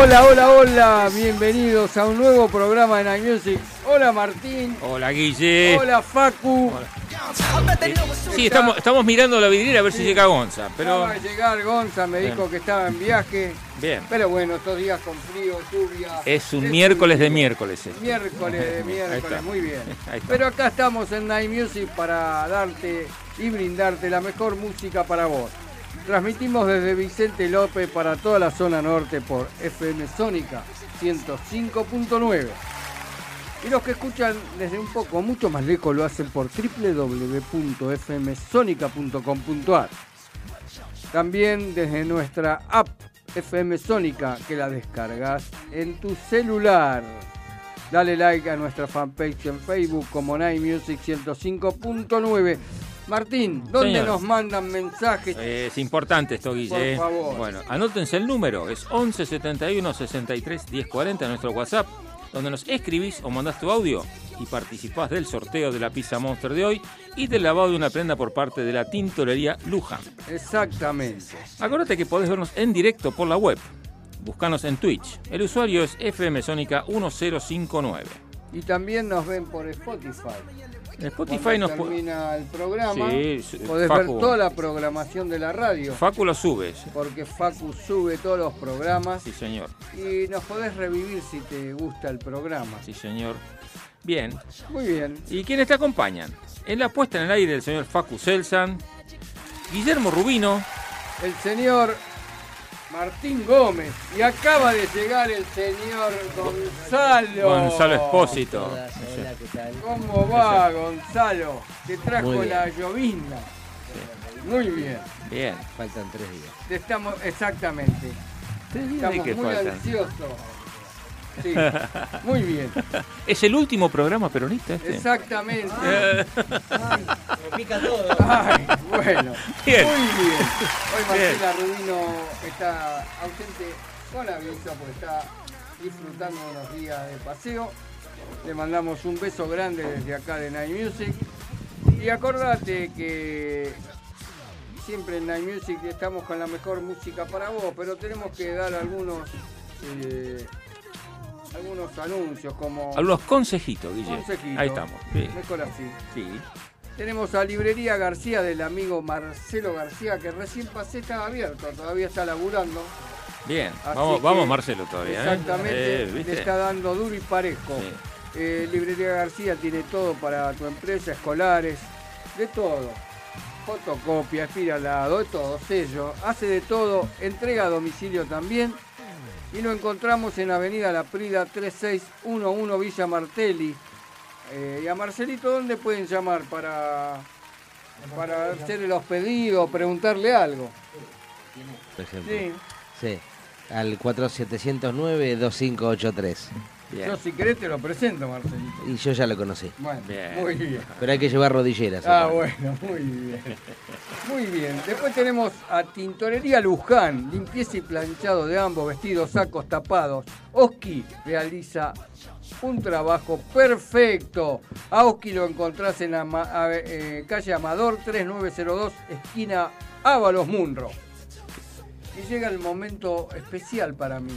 Hola, hola, hola, bienvenidos a un nuevo programa de Night Music. Hola Martín, Hola Guille. hola Facu. Sí, estamos, estamos mirando la vidriera a ver si llega Gonza, pero Acaba de llegar Gonza, me dijo que estaba en viaje. bien. Pero bueno, estos días con frío, lluvia. Es un miércoles de miércoles. este. Miércoles de miércoles, muy bien. Pero acá estamos en Night Music para darte y brindarte la mejor música para vos. Transmitimos desde Vicente López para toda la zona norte por FM Sónica 105.9. Y los que escuchan desde un poco mucho más lejos lo hacen por www.fmsonica.com.ar. También desde nuestra app FM Sónica que la descargas en tu celular. Dale like a nuestra fanpage en Facebook como Night Music 105.9. Martín, ¿dónde Señor. nos mandan mensajes? Eh, es importante esto, Guille. Por favor. Bueno, anótense el número, es 11 71 63 10 40 nuestro WhatsApp, donde nos escribís o mandás tu audio y participás del sorteo de la pizza Monster de hoy y del lavado de una prenda por parte de la tintorería Luján. Exactamente. Acordate que podés vernos en directo por la web. Buscanos en Twitch. El usuario es FM Sónica 1059. Y también nos ven por Spotify. En Spotify nos termina el programa, Sí, podés Facu. ver toda la programación de la radio. Facu lo subes. Porque Facu sube todos los programas Sí, señor. y nos podés revivir si te gusta el programa. Sí, señor. Bien. Muy bien. ¿Y quiénes te acompañan? En la puesta en el aire el señor Facu Selsan, Guillermo Rubino, El señor Martín Gómez. Y acaba de llegar el señor Gonzalo. Gonzalo Espósito. Hola, hola, ¿qué tal? ¿Cómo va, Gonzalo? Te trajo la llovizna. Muy bien. Bien. Faltan tres días. Te Estamos, exactamente. ¿De Estamos muy faltan? ansiosos. Sí, muy bien. ¿Es el último programa peronista este? Exactamente. Me pica todo. Ay, bueno. Bien. Muy bien. Hoy Bien. Marcela Rubino está ausente con aviso porque está disfrutando unos días de paseo. Le mandamos un beso grande desde acá de Night Music. Y acordate que siempre en Night Music estamos con la mejor música para vos, pero tenemos que dar algunos eh, algunos anuncios como Algunos consejitos, Guille. consejitos. Ahí estamos. Sí. Mejor así. Sí. Tenemos a Librería García del amigo Marcelo García, que recién pasé, estaba abierto, todavía está laburando. Bien. Vamos, vamos Marcelo todavía. ¿eh? Exactamente, Eh, le está dando duro y parejo. Sí. Eh, Librería García tiene todo para tu empresa, escolares, de todo. Fotocopia, espiralado, de todo, sello, hace de todo, entrega a domicilio también. Y lo encontramos en Avenida La Prida 3611 Villa Martelli. Eh, y a Marcelito, ¿dónde pueden llamar para, para hacerle los pedidos, preguntarle algo? Por ejemplo. Sí. Sí. Al 4709-2583. Bien. Yo si querés te lo presento, Marcelito. Y yo ya lo conocí. Bueno, Bien. muy bien. Pero hay que llevar rodilleras. Ah, bueno, muy bien. Muy bien. Después tenemos a Tintorería Luján, limpieza y planchado de ambos, vestidos, sacos, tapados. Oski realiza un trabajo perfecto. A Oski lo encontrás en Ama- a- eh, calle Amador 3902, esquina Ábalos Munro. Y llega el momento especial para mí.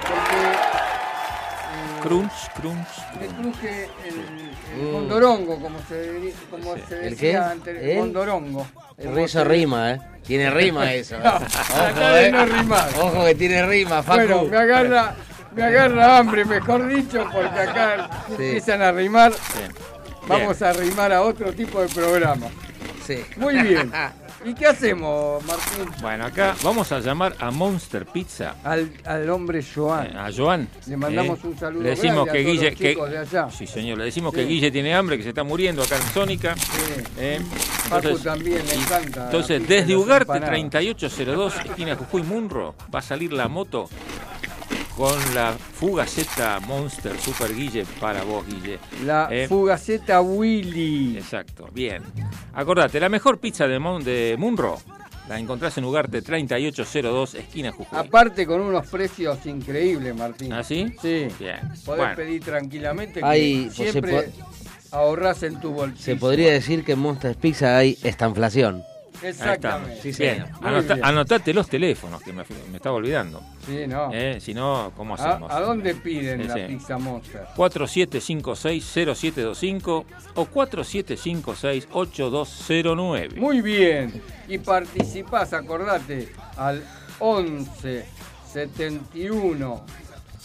Porque eh, Crunch, crunch. me cruje el, el Mm. mondorongo, como se, como se ¿El decía qué? antes, el ¿El? mondorongo. Como Eso se- rima, ¿eh? Tiene rima eso. ¿eh? Acá de no rimar. Ojo que tiene rima, Facu. Bueno, me agarra, me agarra hambre, mejor dicho, porque acá empiezan a rimar. Bien. Vamos a rimar a otro tipo de programa. Sí. Muy bien. ¿Y qué hacemos, Martín? Bueno, acá vamos a llamar a Monster Pizza. Al, al hombre Joan. eh, A Joan. Le mandamos eh, un saludo Le decimos a que todos Guille. los que- de allá. Sí, señor. Le decimos Sí. que Guille tiene hambre, que se está muriendo acá en Sónica. Sí. eh. Paco también le encanta Entonces, desde Ugarte empanadas. 3802, esquina Jujuy Munro, va a salir la moto con la Fugaceta Monster Super Guille para vos, Guille. La Eh, Fugaceta Willy. Exacto, bien. Acordate, la mejor pizza de, Mon- de Munro la encontrás en Ugarte 3802, esquina Jujuy. Aparte con unos precios increíbles, Martín. ¿Ah, sí? Sí. Bien. Podés Bueno, pedir tranquilamente que Hay- pues, siempre se ahorrás en tu bolsillo. Se podría decir que en Monster Pizza hay estanflación. Exactamente. Sí, Bien, señor. Muy anota- bien. anotate los teléfonos, que me, me estaba olvidando. Sí, no. Eh, si no, ¿cómo ¿A, hacemos? a dónde piden Sí, la sí. pizza Monster? 4756-0725 o 4756-8209. Muy bien. Y participás, acordate, al 11 71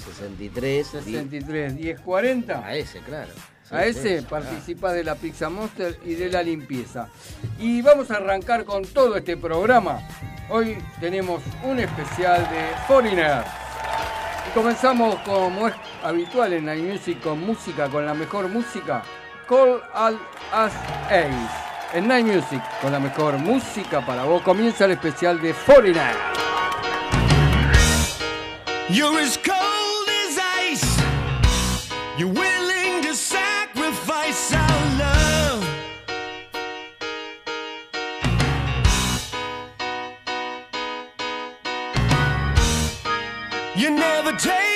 63. 63 10 40. A ese, claro. A ese participás de la Pizza Monster y de la limpieza. Y vamos a arrancar con todo este programa. Hoy tenemos un especial de Foreigner. Y comenzamos como es habitual en Night Music con música, con la mejor música. Call All Us Ace. En Night Music, con la mejor música para vos, comienza el especial de Foreigner. You're as cold You never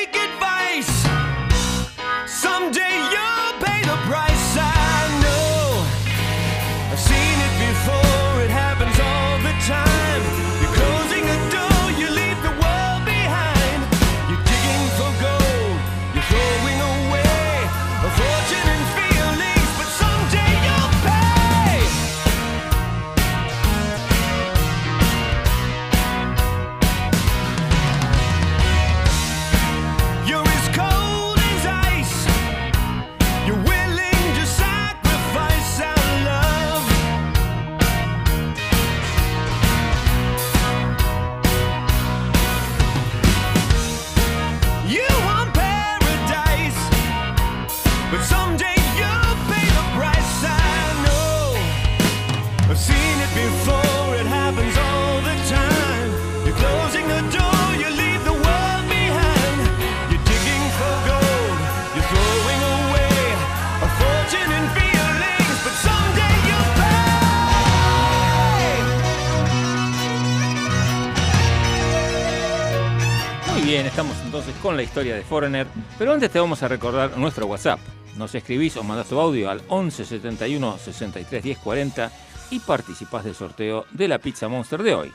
la historia de Foreigner, pero antes te vamos a recordar nuestro WhatsApp. Nos escribís o mandás tu audio al 11 71 63 10 40 y participás del sorteo de la Pizza Monster de hoy.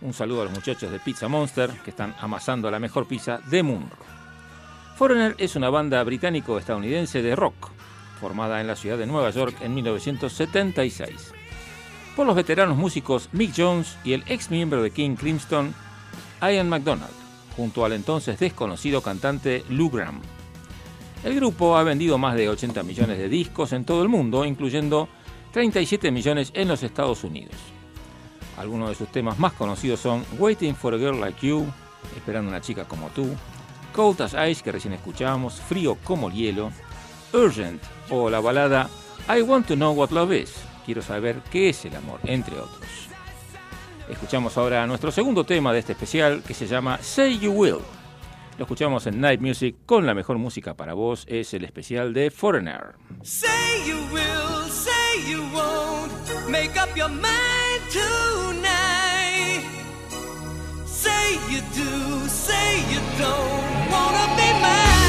Un saludo a los muchachos de Pizza Monster que están amasando la mejor pizza de mundo. Foreigner es una banda británico-estadounidense de rock, formada en la ciudad de Nueva York en 1976. Por los veteranos músicos Mick Jones y el ex miembro de King Crimson, Ian MacDonald, junto al entonces desconocido cantante Lou Gramm. El grupo ha vendido más de 80 millones de discos en todo el mundo, incluyendo 37 millones en los Estados Unidos. Algunos de sus temas más conocidos son Waiting for a Girl Like You, Esperando una chica como tú, Cold as Ice, que recién escuchábamos, Frío como el hielo, Urgent o la balada I Want to Know What Love Is, Quiero saber qué es el amor, entre otros. Escuchamos ahora nuestro segundo tema de este especial que se llama Say You Will. Lo escuchamos en Night Music con la mejor música para vos, es el especial de Foreigner. Say you will, say you won't. Make up your mind tonight. Say you do, say you don't wanna be mine.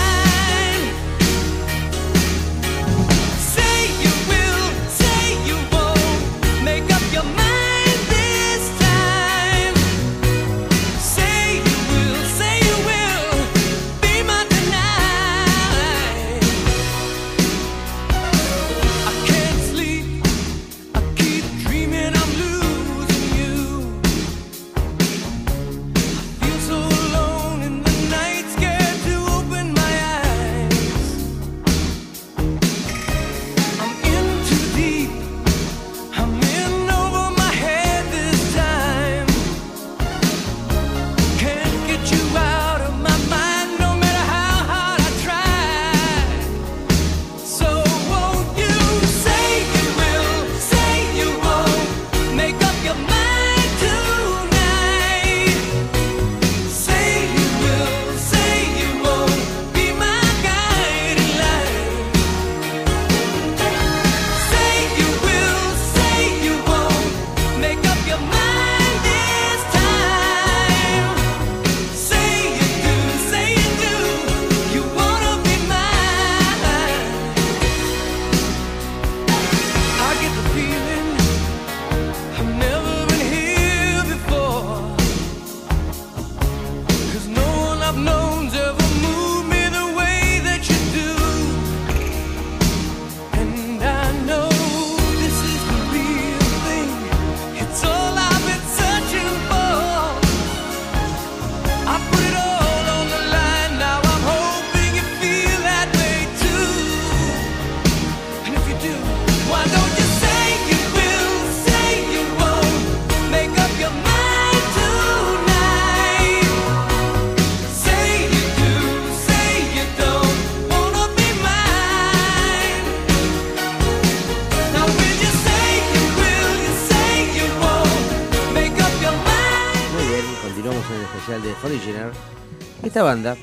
Banda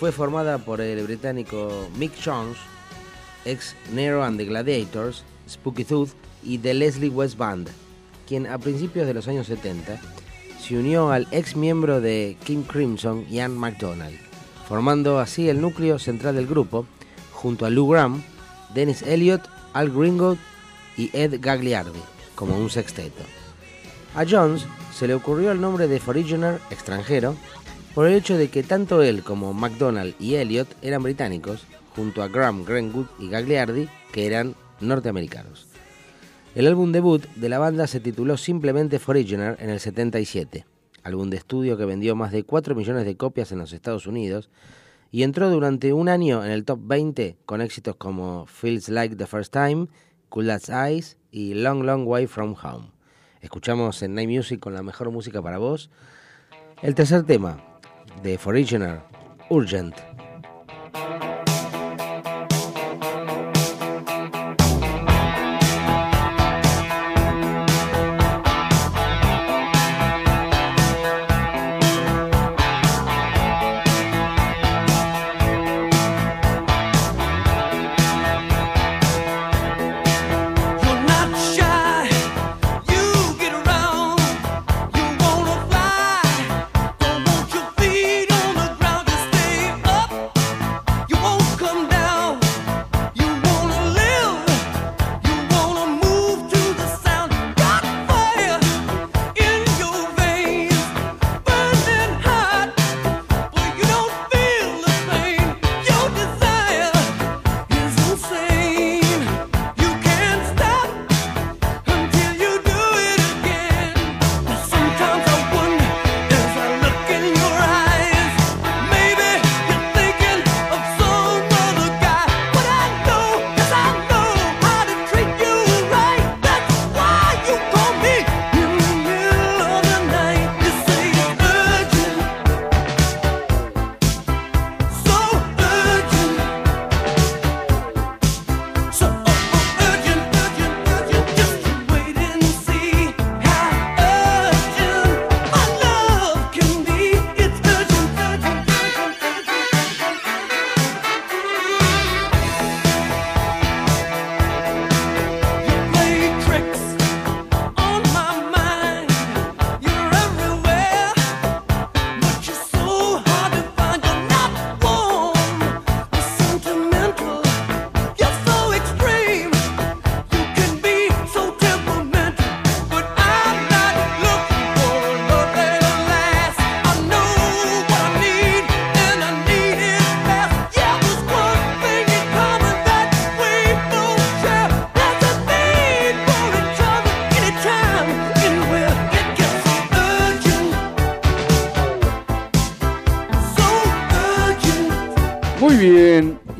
fue formada por el británico Mick Jones, ex Nero and the Gladiators, Spooky Tooth y The Leslie West Band, quien a principios de los años 70 se unió al ex miembro de King Crimson, Ian MacDonald, formando así el núcleo central del grupo, junto a Lou Graham, Dennis Elliott, Al Gringo y Ed Gagliardi, como un sexteto. A Jones se le ocurrió el nombre de Foreigner extranjero por el hecho de que tanto él como MacDonald y Elliot eran británicos, junto a Graham, Greenwood y Gagliardi, que eran norteamericanos. El álbum debut de la banda se tituló simplemente Foreigner en el 77, álbum de estudio que vendió más de 4 millones de copias en los Estados Unidos y entró durante un año en el top 20 con éxitos como Feels Like the First Time, Cool as Eyes y Long Long Way From Home. Escuchamos en Night Music con la mejor música para vos. El tercer tema de Foreigner, Urgent.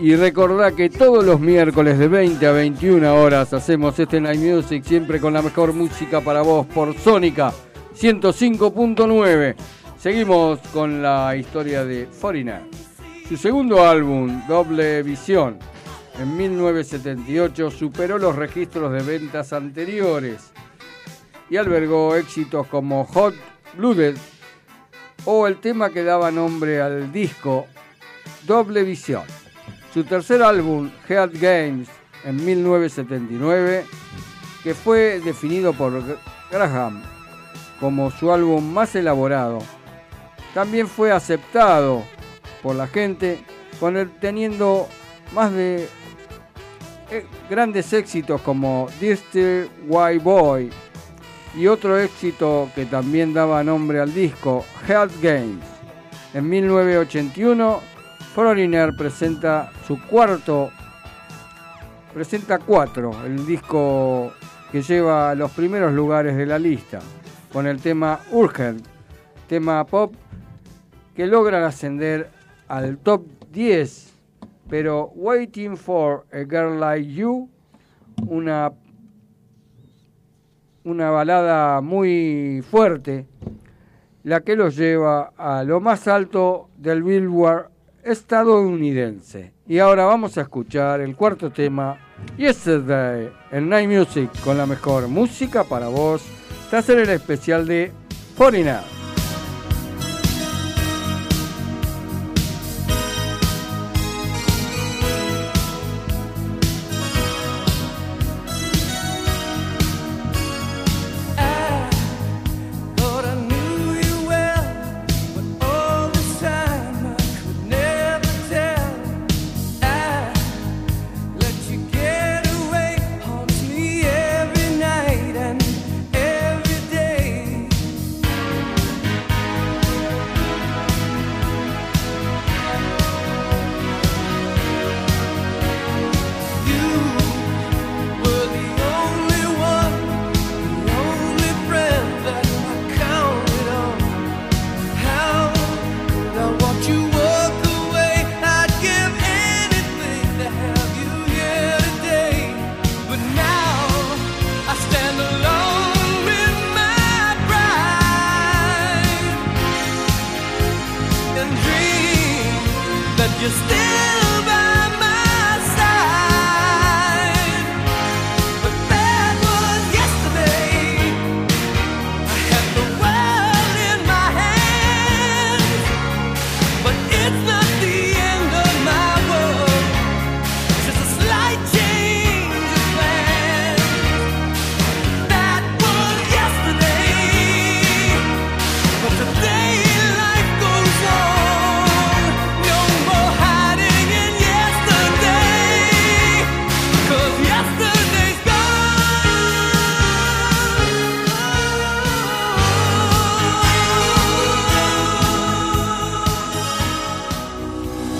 Y recordá que todos los miércoles de 20 a 21 horas hacemos este Night Music siempre con la mejor música para vos por Sónica 105.9. Seguimos con la historia de Foreigner. Su segundo álbum, Doble Visión, en 1978 superó los registros de ventas anteriores y albergó éxitos como Hot Blooded o el tema que daba nombre al disco Doble Visión. Su tercer álbum, Head Games, en 1979, que fue definido por Graham como su álbum más elaborado, también fue aceptado por la gente, con el- teniendo más de eh, grandes éxitos como Dirty White Boy y otro éxito que también daba nombre al disco, Head Games. En 1981, Foreigner presenta su cuarto, presenta cuatro, el disco que lleva a los primeros lugares de la lista, con el tema Urgent, tema pop que logran ascender al top 10, pero Waiting for a Girl Like You, una, una balada muy fuerte, la que los lleva a lo más alto del Billboard estadounidense. Y ahora vamos a escuchar el cuarto tema, Yesterday, en Night Music, con la mejor música para vos, tras el especial de Foreigner.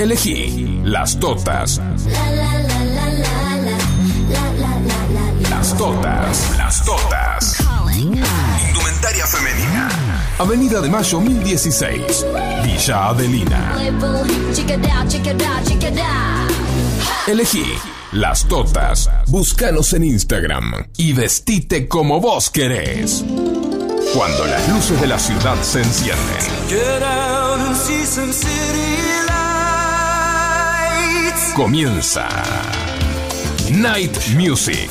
Elegí las totas. Las totas, las totas. Indumentaria femenina. Avenida de Mayo 1016, Villa Adelina. Elegí las totas. Búscanos en Instagram y vestite como vos querés. Cuando las luces de la ciudad se encienden. Comienza Night Music.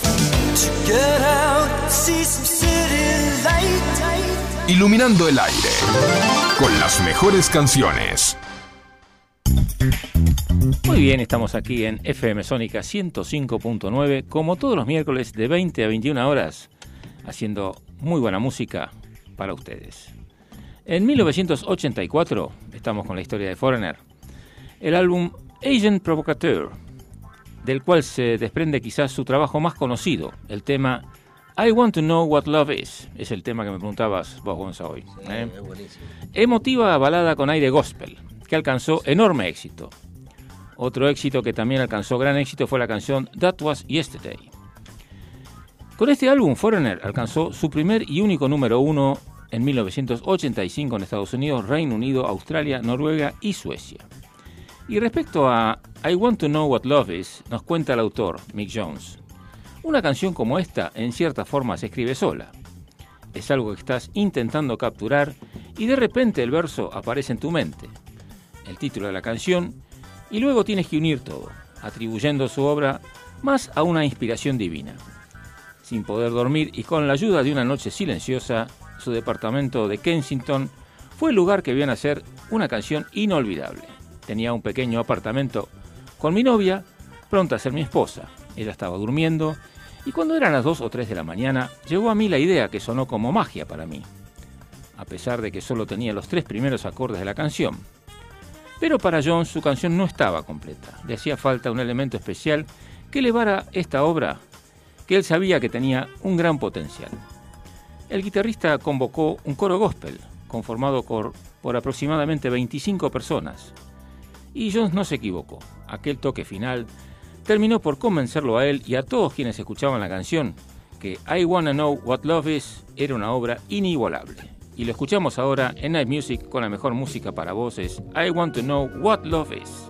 Iluminando el aire con las mejores canciones. Muy bien, estamos aquí en FM Sónica 105.9, como todos los miércoles de 20 a 21 horas, haciendo muy buena música para ustedes. En 1984, estamos con la historia de Foreigner, el álbum Agent Provocateur, del cual se desprende quizás su trabajo más conocido, el tema I Want to Know What Love Is, es el tema que me preguntabas vos, Gonza, hoy. ¿eh? Emotiva balada con aire gospel, que alcanzó enorme éxito. Otro éxito que también alcanzó gran éxito fue la canción That Was Yesterday. Con este álbum, Foreigner alcanzó su primer y único número uno en 1985 en Estados Unidos, Reino Unido, Australia, Noruega y Suecia. Y respecto a I Want to Know What Love Is, nos cuenta el autor, Mick Jones. Una canción como esta, en cierta forma, se escribe sola. Es algo que estás intentando capturar y de repente el verso aparece en tu mente. El título de la canción y luego tienes que unir todo, atribuyendo su obra más a una inspiración divina. Sin poder dormir y con la ayuda de una noche silenciosa, su departamento de Kensington fue el lugar que vio nacer una canción inolvidable. Tenía un pequeño apartamento con mi novia, pronta a ser mi esposa. Ella estaba durmiendo y cuando eran las 2 o 3 de la mañana llegó a mí la idea que sonó como magia para mí, a pesar de que solo tenía los tres primeros acordes de la canción. Pero para Jones su canción no estaba completa. Le hacía falta un elemento especial que elevara esta obra que él sabía que tenía un gran potencial. El guitarrista convocó un coro gospel conformado por, por aproximadamente 25 personas. Y Jones no se equivocó. Aquel toque final terminó por convencerlo a él y a todos quienes escuchaban la canción que I Wanna Know What Love Is era una obra inigualable. Y lo escuchamos ahora en Night Music con la mejor música para voces, I Want to Know What Love Is.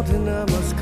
Mountain I must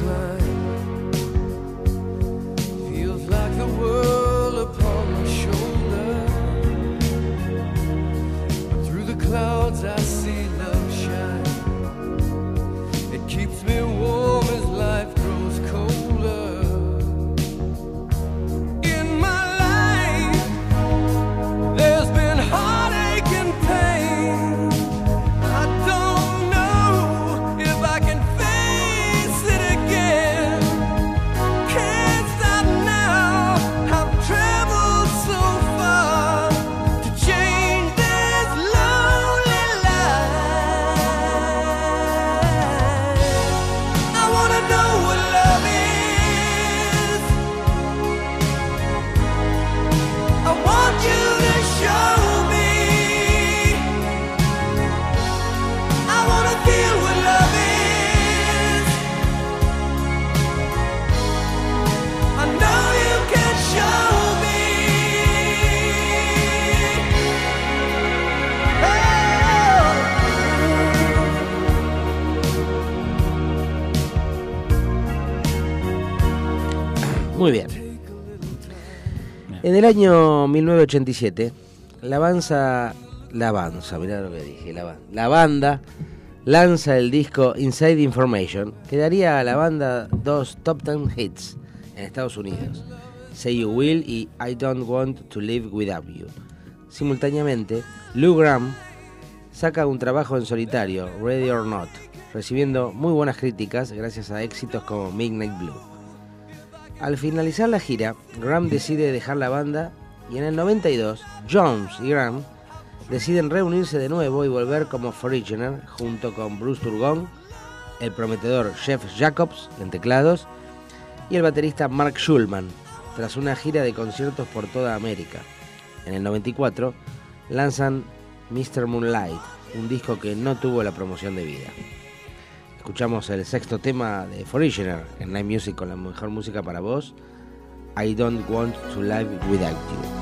el año 1987, la la mirá lo que dije, la, la banda lanza el disco Inside Information, que daría a la banda dos top 10 hits en Estados Unidos, Say You Will y I Don't Want to Live Without You. Simultáneamente, Lou Graham saca un trabajo en solitario, Ready or Not, recibiendo muy buenas críticas gracias a éxitos como Midnight Blue. Al finalizar la gira, Graham decide dejar la banda y en el 92, Jones y Graham deciden reunirse de nuevo y volver como Foreigner junto con Bruce Turgon, el prometedor Jeff Jacobs en teclados y el baterista Mark Schulman, tras una gira de conciertos por toda América. En el 94 lanzan Mr. Moonlight, un disco que no tuvo la promoción debida. Escuchamos el sexto tema de Foreigner en Night Music con la mejor música para vos, I Don't Want to Live Without You.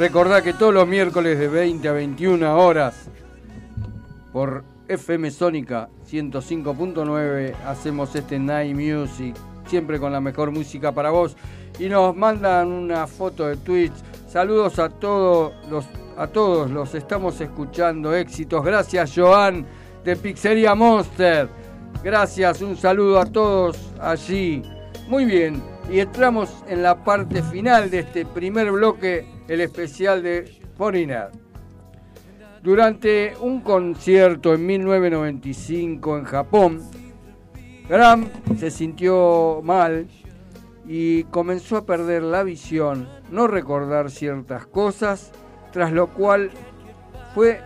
Recordá que todos los miércoles de 20 a 21 horas por FM Sónica 105.9 hacemos este Night Music, siempre con la mejor música para vos. Y nos mandan una foto de Twitch. Saludos a todos los, a todos los estamos escuchando. Éxitos. Gracias, Joan de Pizzería Monster. Gracias, un saludo a todos allí. Muy bien, y entramos en la parte final de este primer bloque, el especial de Foreigner. Durante un concierto en 1995 en Japón, Graham se sintió mal y comenzó a perder la visión, no recordar ciertas cosas, tras lo cual fue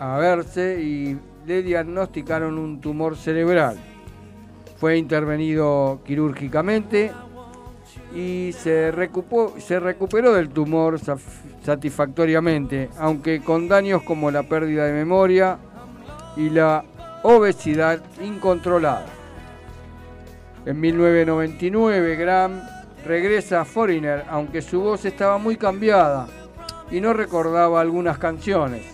a verse y le diagnosticaron un tumor cerebral. Fue intervenido quirúrgicamente y se recuperó, se recuperó del tumor satisfactoriamente, aunque con daños como la pérdida de memoria y la obesidad incontrolada. En 1999, Graham regresa a Foreigner, aunque su voz estaba muy cambiada y no recordaba algunas canciones,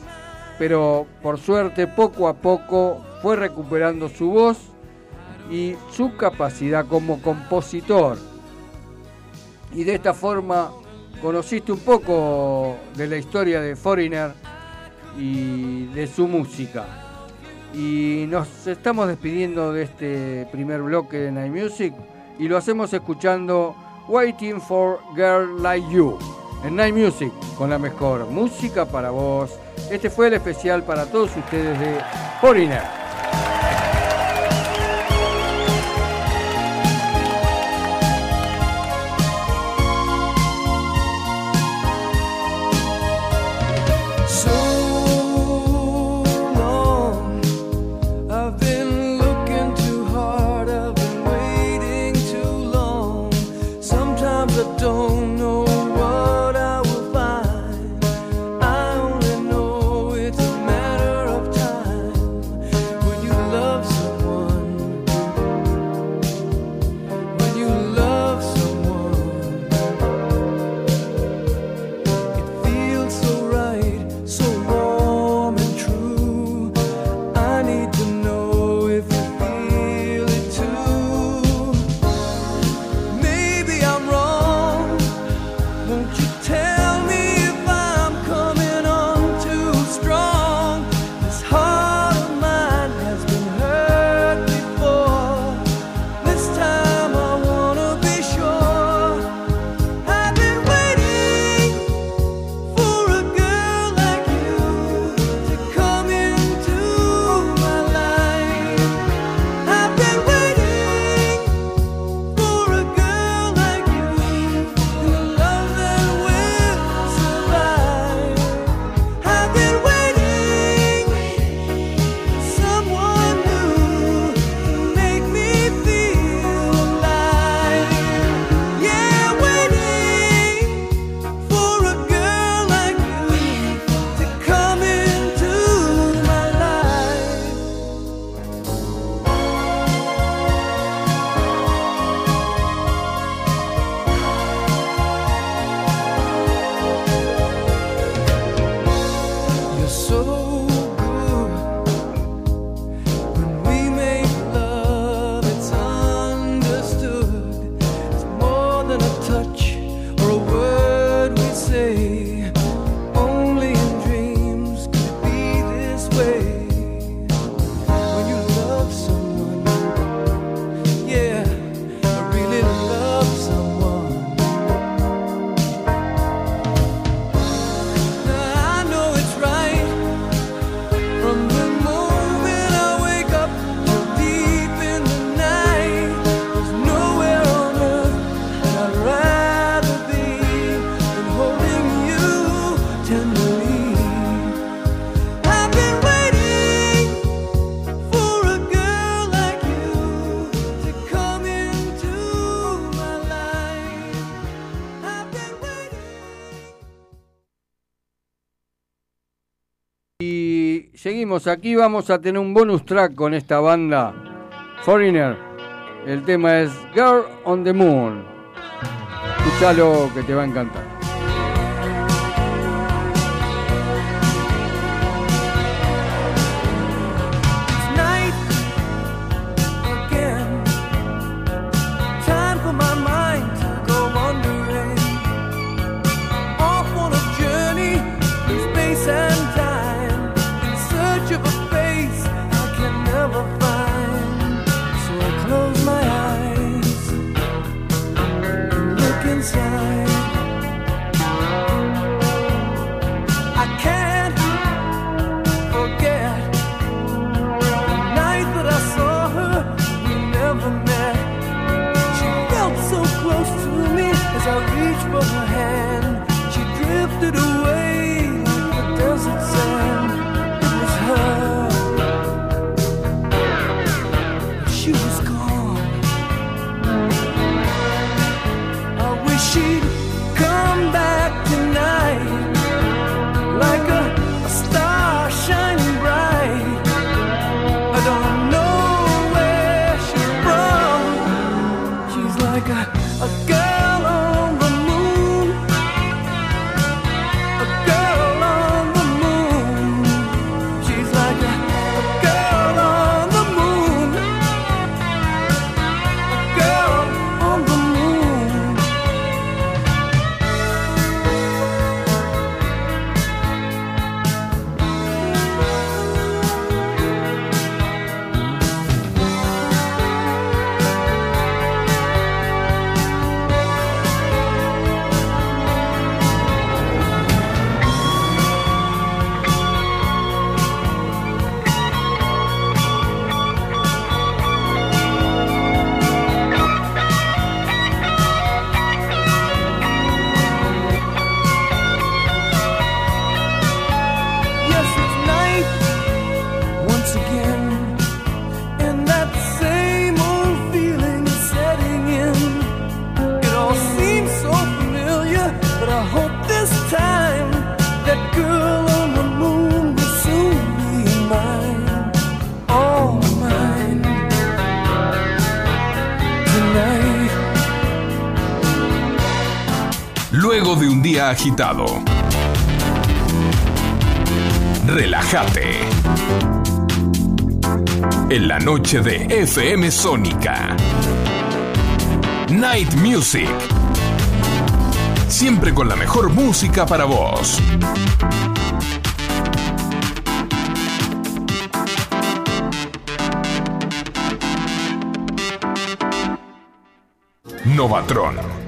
pero por suerte poco a poco fue recuperando su voz y su capacidad como compositor. Y de esta forma conociste un poco de la historia de Foreigner y de su música. Y nos estamos despidiendo de este primer bloque de Night Music y lo hacemos escuchando Waiting for Girl Like You en Night Music con la mejor música para vos. Este fue el especial para todos ustedes de Foreigner. Aquí, vamos a tener un bonus track con esta banda Foreigner. El tema es Girl on the Moon. Escuchalo que te va a encantar. Relájate. En la noche de FM Sónica. Night Music. Siempre con la mejor música para vos. Novatron.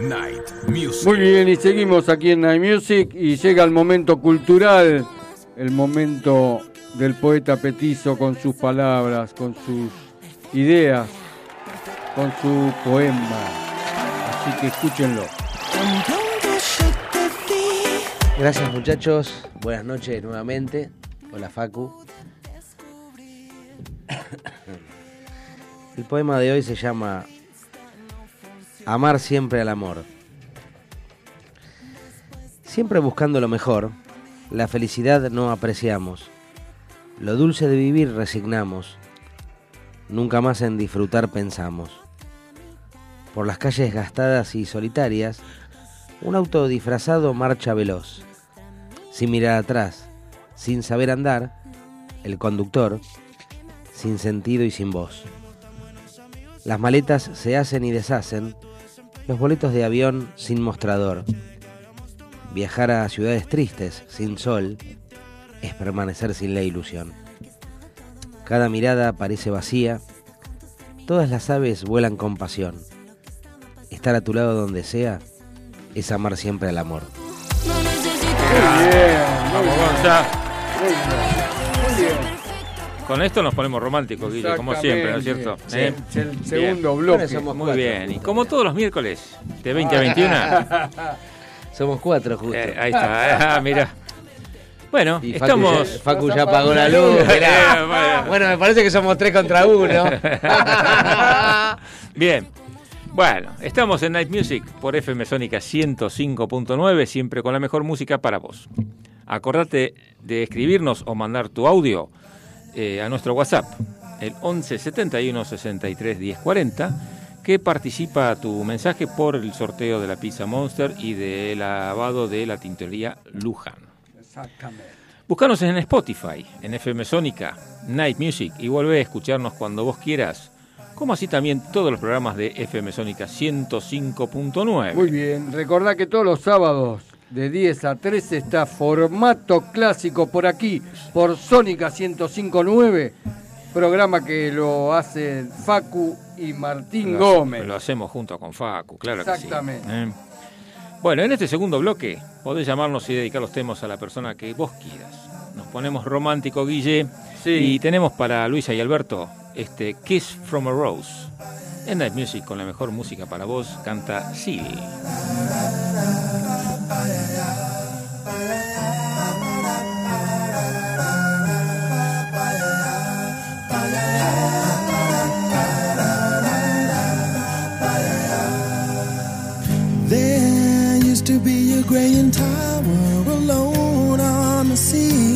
Night Music. Muy bien, y seguimos aquí en Night Music y llega el momento cultural, el momento del poeta petizo con sus palabras, con sus ideas, con su poema. Así que escúchenlo. Gracias muchachos, buenas noches nuevamente. Hola Facu. El poema de hoy se llama Amar siempre al amor. Siempre buscando lo mejor, la felicidad no apreciamos. Lo dulce de vivir resignamos. Nunca más en disfrutar pensamos. Por las calles gastadas y solitarias, un auto disfrazado marcha veloz. Sin mirar atrás, sin saber andar, el conductor, sin sentido y sin voz. Las maletas se hacen y deshacen, los boletos de avión sin mostrador. Viajar a ciudades tristes, sin sol, es permanecer sin la ilusión. Cada mirada parece vacía, todas las aves vuelan con pasión. Estar a tu lado donde sea es amar siempre al amor. Muy bien, Vamos, Gonza. muy bien. Con esto nos ponemos románticos, Guille, como siempre, ¿no es cierto? ¿Eh? Es el Bien. segundo bloque. Bueno, somos Muy cuatro. bien, y como todos los miércoles, de 20 a 21, Somos cuatro justo. eh, ahí está, ah, mira. Bueno, Y Facu estamos... ya, Facu ya apagó la luz. Eh. Bueno, me parece que somos tres contra uno. Bien. Bueno, estamos en Night Music por FM Sónica 105.9, siempre con la mejor música para vos. Acordate de escribirnos o mandar tu audio eh, a nuestro WhatsApp, el 11 71 63 10 40, que participa tu mensaje por el sorteo de la pizza Monster y del lavado de la tintorería Luján. Exactamente. Búscanos en Spotify, en FM Sónica, Night Music y vuelve a escucharnos cuando vos quieras, como así también todos los programas de FM Sónica 105.9. Muy bien. Recordá que todos los sábados de 10 a 13 está formato clásico por aquí, por Sónica 105.9, programa que lo hacen Facu y Martín Lo- Gómez. Lo hacemos junto con Facu, claro que sí. Exactamente. ¿eh? Bueno, en este segundo bloque podés llamarnos y dedicar los temas a la persona que vos quieras. Nos ponemos romántico, Guille. Sí. Y tenemos para Luisa y Alberto este Kiss from a Rose. En Night Music, con la mejor música para vos, canta Seal. There used to be a graying tower alone on the sea.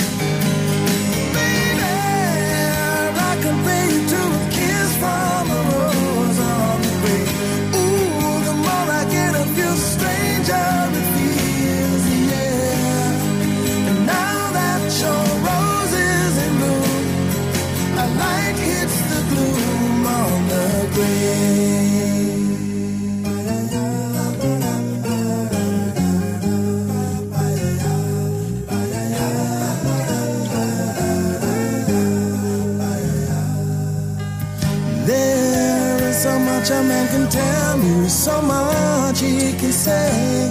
Can tell me, so much he can say.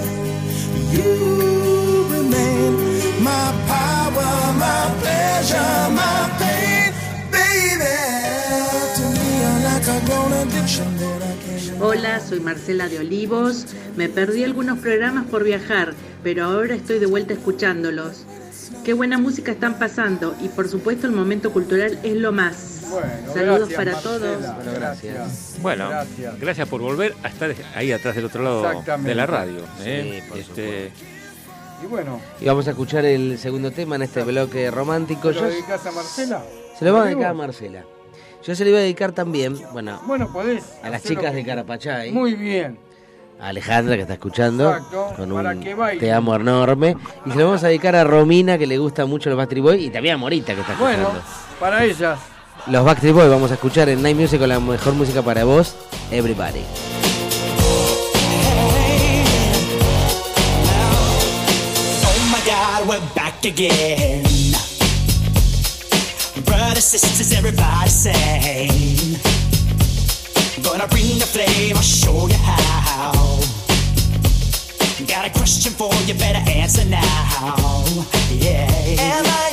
You remain my power, my pleasure, my pain, baby. Hola, soy Marcela de Olivos. Me perdí algunos programas por viajar, pero ahora estoy de vuelta escuchándolos. Qué buena música están pasando y por supuesto el momento cultural es lo más. Bueno, Saludos gracias, para Marcela. todos. Gracias. Bueno, Gracias. gracias por volver a estar ahí atrás del otro lado de la radio. ¿eh? Sí, por Este, Y bueno, Y vamos a escuchar el segundo tema en este bloque romántico. ¿te lo dedicas a Marcela? se lo voy a dedicar a Marcela. Yo se lo iba a dedicar también, bueno, Bueno, podés. a las chicas que- de Carapachay. Muy bien. Alejandra que está escuchando Exacto, con para un que baile. te amo enorme y se lo vamos a dedicar a Romina que le gusta mucho los Backstreet Boys y también a Morita que está escuchando. Bueno, para ellas. Los Backstreet Boys vamos a escuchar en Night Music con la mejor música para vos, Everybody. Oh my god, we're back again. Brothers, sisters, everybody sing. Gonna bring the flame, I'll show you how. Got a question for you, better answer now. Yeah.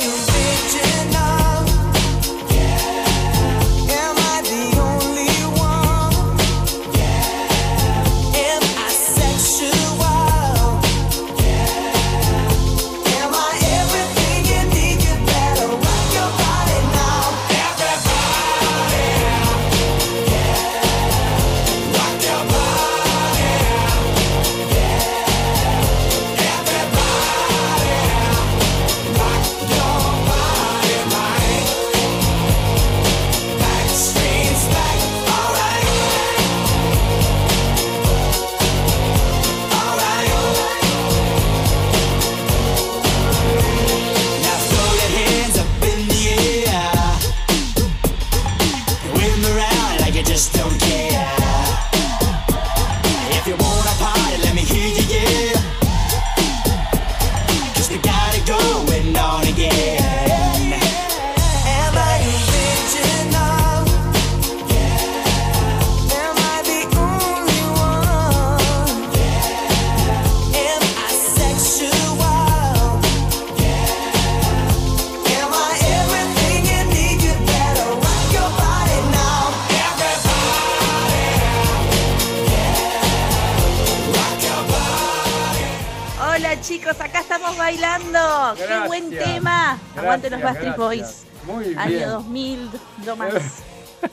Estamos bailando. Qué Gracias. buen tema. Aguante los Gracias, Bastard Boys. gracias. Muy Año bien. 2000, do más.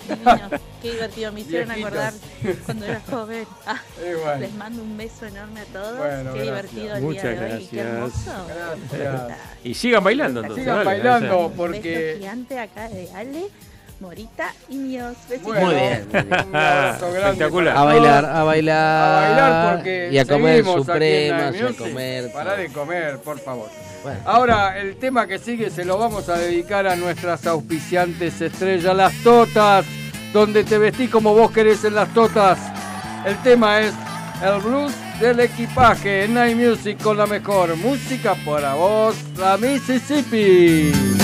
Divino. Qué divertido. Me hicieron Viejitos. acordar cuando era joven. Ah, bueno. Les mando un beso enorme a todos. Bueno, Qué gracias. divertido el Muchas día de hoy. Qué gracias. hermoso. Gracias. y sigan bailando entonces. Sigan dale, bailando dale. Un beso porque. gigante acá de Ale, Morita y míos. Besitos. Muy bien, muy bien. Un abrazo grande. Espectacular. A bailar, a bailar. A bailar porque y a comer supremas, y a comer. Para de comer, por favor. Bueno. Ahora, el tema que sigue se lo vamos a dedicar a nuestras auspiciantes estrellas, las Totas. donde te vestís como vos querés en las totas. El tema es el blues del equipaje en Night Music con la mejor música para vos, la Mississippi.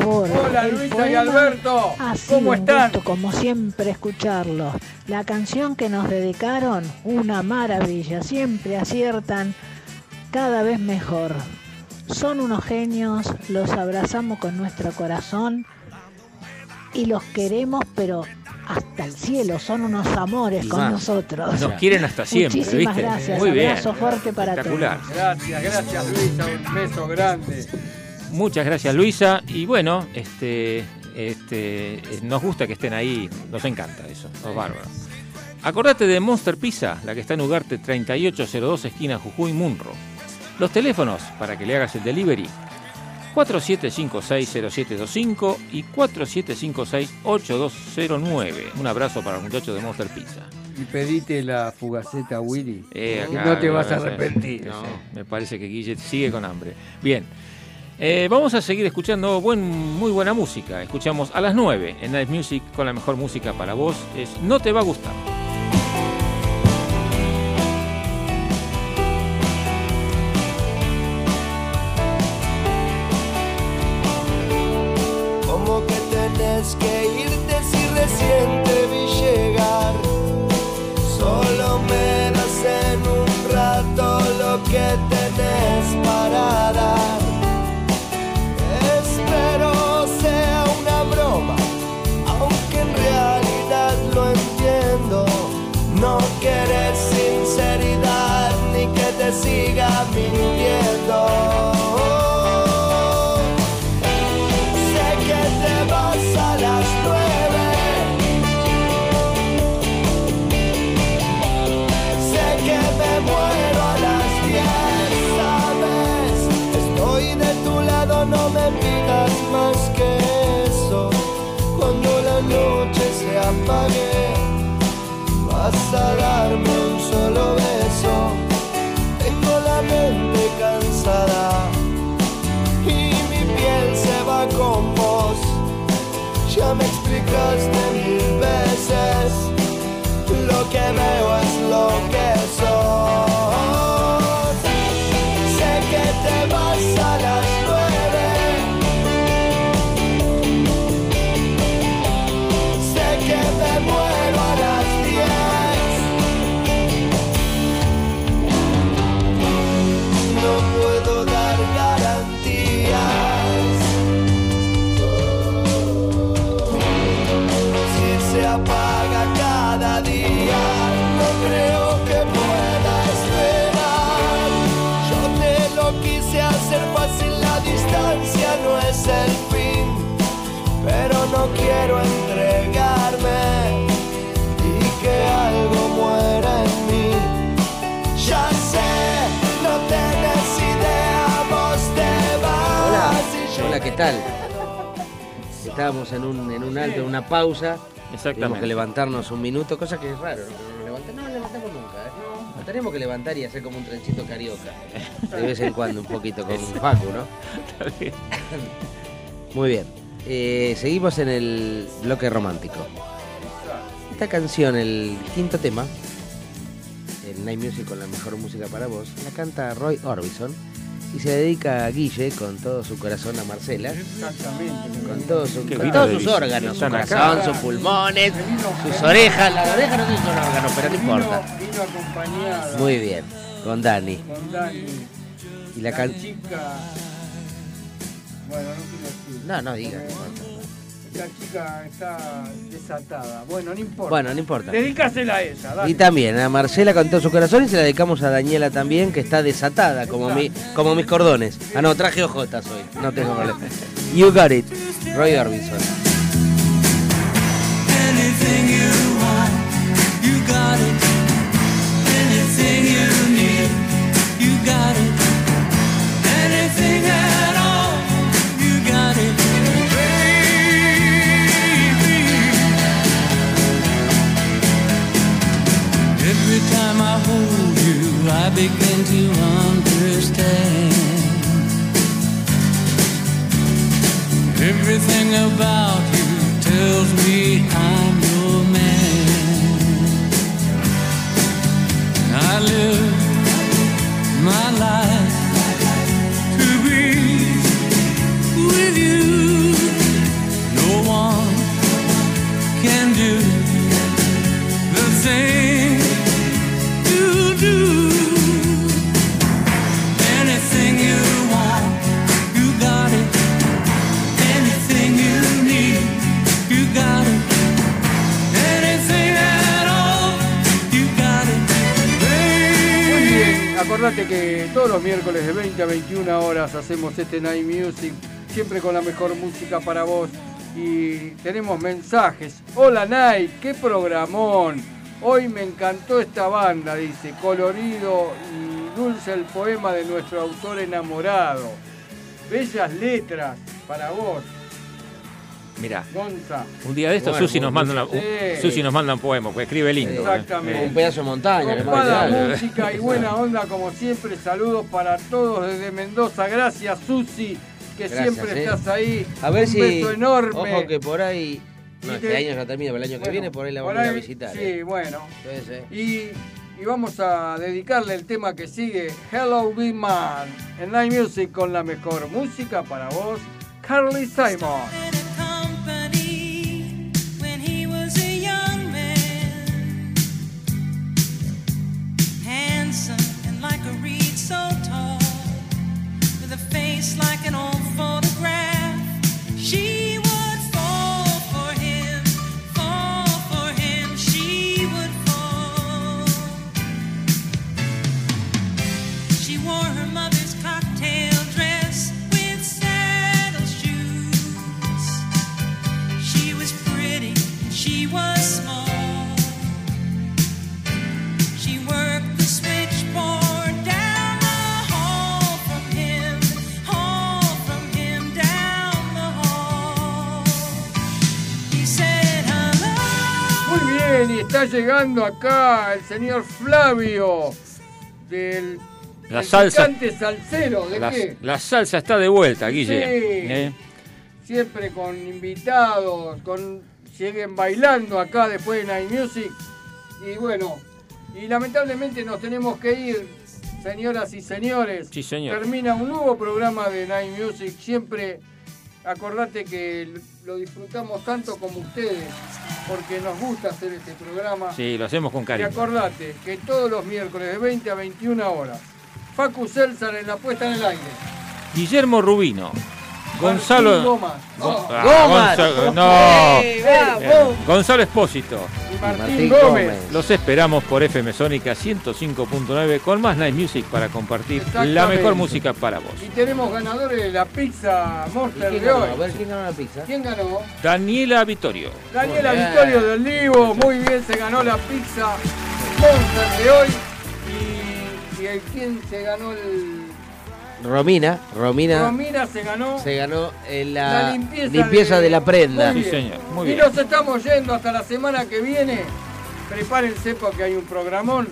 Favor. Hola, El Luisa y Alberto. Ha sido ¿Cómo un están? gusto, como siempre, escucharlos. La canción que nos dedicaron, una maravilla. Siempre aciertan cada vez mejor. Son unos genios, los abrazamos con nuestro corazón y los queremos, pero hasta el cielo. Son unos amores Y con más. nosotros. Nos quieren hasta siempre, Muchísimas ¿viste? gracias. Muy bien. Abrazo fuerte para todos. Espectacular. Gracias, gracias Luisa, un beso grande. Muchas gracias Luisa y bueno, este, este, eh, nos gusta que estén ahí, nos encanta eso, nos bárbaro. Acordate de Monster Pizza, la que está en Ugarte 3802 esquina Jujuy Munro. Los teléfonos para que le hagas el delivery 47560725 y 47568209. Un abrazo para los muchachos de Monster Pizza. Y pedite la fugaceta Willy. Eh, acá, no te vas a arrepentir. No, me parece que Guille sigue con hambre. Bien. Eh, vamos a seguir escuchando buen, muy buena música. Escuchamos a las 9 en Night Music con la mejor música para vos. Es No te va a gustar. Estábamos en un, en un alto, en una pausa. Exactamente. que levantarnos un minuto, cosa que es raro. No, no, levanta- no levantamos nunca. ¿eh? Nos tenemos que levantar y hacer como un trenchito carioca. De vez en cuando, un poquito con Facu, ¿no? Está bien. Muy bien. Eh, seguimos en el bloque romántico. Esta canción, el quinto tema, el Night Music con la mejor música para vos, la canta Roy Orbison y se dedica a Guille con todo su corazón a Marcela, Exactamente. con, todo su- todos sus órganos, su Están acá. corazón, sus pulmones, sus orejas. Las orejas no son órganos, pero no importa. vino acompañada Muy bien, con Dani. con Dani. Y la La can... chica. Bueno, no quiero decir. No, no diga. La chica está desatada. Bueno, no importa. Bueno, no importa. Dedícasela a ella, dale. Y también a Marcela con todo su corazón y se la dedicamos a Daniela también, que está desatada, como, mi, como mis cordones. Ah, no, traje ojotas hoy, no tengo problema. You got it, Roy Orbison. Begin to understand. Everything about you tells me acordate que todos los miércoles de 20 a 21 horas hacemos este Night Music, siempre con la mejor música para vos. Y tenemos mensajes. Hola Night, qué programón. Hoy me encantó esta banda, dice, colorido y dulce el poema de nuestro autor enamorado. Bellas letras para vos, Mirá, Gonza. un día de estos Bueno, Susi nos manda una, un- Sí. Susi nos manda un poema, porque escribe lindo. ¿eh? Exactamente. Un pedazo de montaña, mando. música y buena onda como siempre. Saludos para todos desde Mendoza. Gracias Susi, que Gracias, siempre eh. estás ahí. A ver Un si. beso enorme. Ojo que por ahí. No, este te- año ya termina, pero el año que Bueno, viene por ahí la vamos a ir a ahí, visitar. Sí, eh. bueno. Y, y vamos a dedicarle el tema que sigue, Hello Big Man, en Night Music con la mejor música para vos, Carly Simon. Llegando acá el señor Flavio del La salsa. salsero, ¿de La, qué? la salsa está de vuelta, Guille. Sí. ¿eh? Siempre con invitados, con siguen bailando acá después de Night Music. Y bueno, y lamentablemente nos tenemos que ir, señoras y señores. Sí, señor. Termina un nuevo programa de Night Music. Siempre acordate que lo disfrutamos tanto como ustedes, porque nos gusta hacer este programa. Sí, lo hacemos con Y cariño. acordate que todos los miércoles de 20 a 21 horas, Facu Selsan en la puesta en el aire. Guillermo Rubino. Gonzalo. Martín Gómez. Go- ah, Gómez. Gonza- No. ¡Eh! Gonzalo Espósito. Y Martín, Martín Gómez. Gómez. Los esperamos por FM Sónica 105.9 con más Night Music para compartir la mejor música para vos. Y tenemos ganadores de la pizza ¿Y Monster de hoy. A ver quién ganó la pizza. ¿Quién ganó? Daniela Vittorio. Daniela Muy bien. Victorio del Olivo. Muy bien, se ganó la pizza Monster de hoy. Y, y el quién se ganó el, Romina, Romina Romina se ganó se ganó en la, la limpieza, limpieza, de... la prenda. Muy Sí, bien. señor, muy y bien. nos estamos yendo hasta la semana que viene. Prepárense porque hay un programón.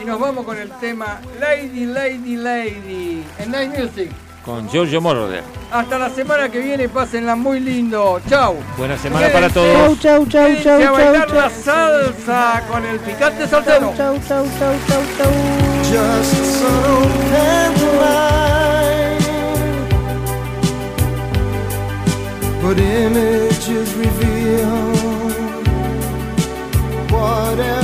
Y nos vamos con el tema Lady, Lady, Lady en Night Music. Con Giorgio Moroder. Hasta la semana que viene, pásenla muy lindo. Chau. Buena semana Quédense- para todos. Chau, chau, chau, quédense chau, a chau, bailar chau. la salsa con el picante soltero. Chau, chau, chau, chau, chau. Just some headline. But images reveal whatever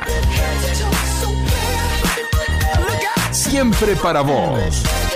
Siempre para vos.